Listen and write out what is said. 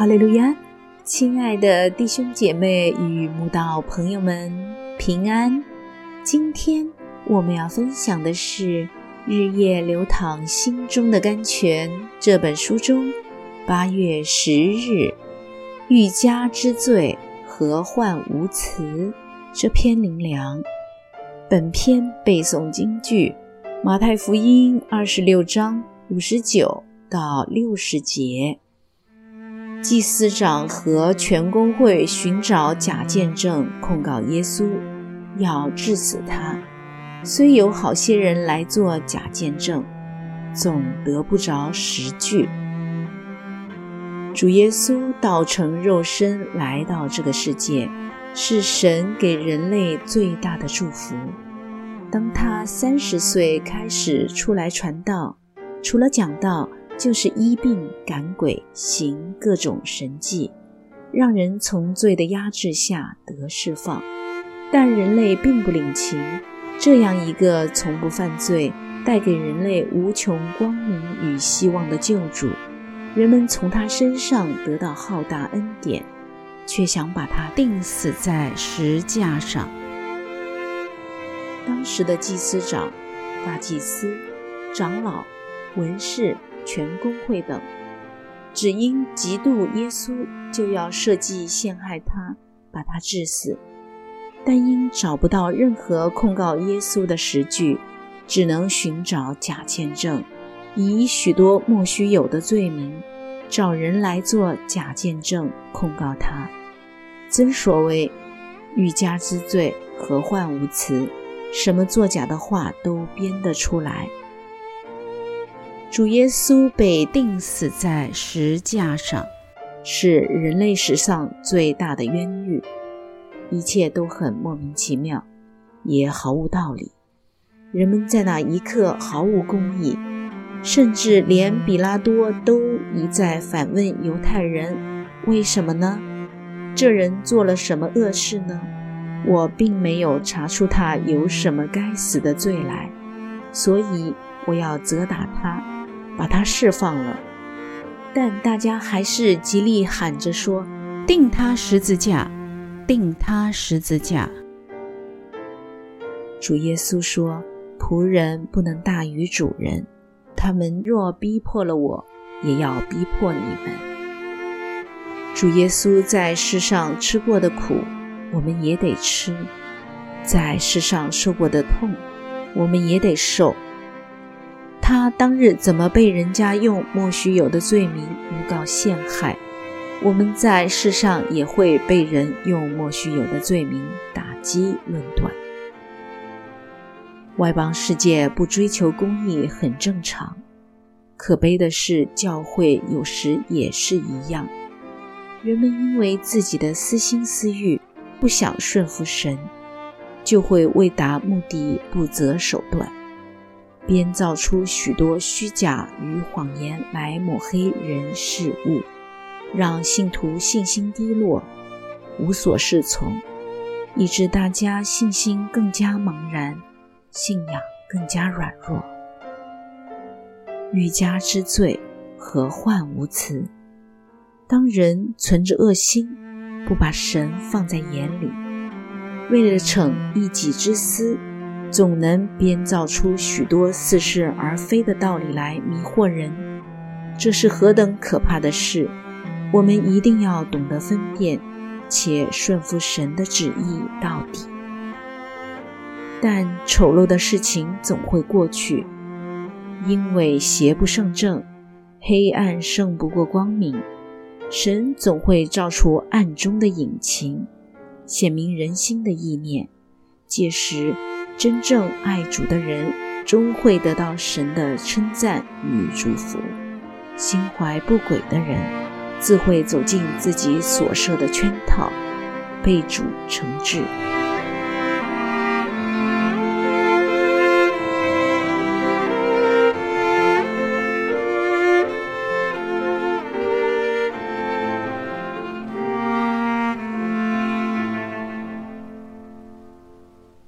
哈利路亚，亲爱的弟兄姐妹与慕道朋友们平安。今天我们要分享的是《日夜流淌心中的甘泉》这本书中八月十日“欲加之罪，何患无辞”这篇灵粮。本篇背诵京剧马太福音二十六章五十九到六十节。祭司长和全公会寻找假见证控告耶稣，要治死他。虽有好些人来做假见证，总得不着实据。主耶稣道成肉身来到这个世界，是神给人类最大的祝福。当他三十岁开始出来传道，除了讲道。就是医病赶鬼，行各种神迹，让人从罪的压制下得释放。但人类并不领情，这样一个从不犯罪、带给人类无穷光明与希望的救主，人们从他身上得到浩大恩典，却想把他钉死在石架上。当时的祭司长、大祭司、长老、文士。全公会等，只因嫉妒耶稣，就要设计陷害他，把他致死。但因找不到任何控告耶稣的实据，只能寻找假见证，以许多莫须有的罪名，找人来做假见证控告他。真所谓欲加之罪，何患无辞？什么作假的话都编得出来。主耶稣被钉死在石架上，是人类史上最大的冤狱。一切都很莫名其妙，也毫无道理。人们在那一刻毫无公义，甚至连比拉多都一再反问犹太人：“为什么呢？这人做了什么恶事呢？我并没有查出他有什么该死的罪来，所以我要责打他。”把他释放了，但大家还是极力喊着说：“定他十字架，定他十字架。”主耶稣说：“仆人不能大于主人。他们若逼迫了我，也要逼迫你们。”主耶稣在世上吃过的苦，我们也得吃；在世上受过的痛，我们也得受。他当日怎么被人家用莫须有的罪名诬告陷害？我们在世上也会被人用莫须有的罪名打击论断。外邦世界不追求公义很正常，可悲的是教会有时也是一样。人们因为自己的私心私欲，不想顺服神，就会为达目的不择手段。编造出许多虚假与谎言来抹黑人事物，让信徒信心低落，无所适从，以致大家信心更加茫然，信仰更加软弱。欲加之罪，何患无辞？当人存着恶心，不把神放在眼里，为了逞一己之私。总能编造出许多似是而非的道理来迷惑人，这是何等可怕的事！我们一定要懂得分辨，且顺服神的旨意到底。但丑陋的事情总会过去，因为邪不胜正，黑暗胜不过光明。神总会照出暗中的隐情，显明人心的意念，届时。真正爱主的人，终会得到神的称赞与祝福；心怀不轨的人，自会走进自己所设的圈套，被主惩治。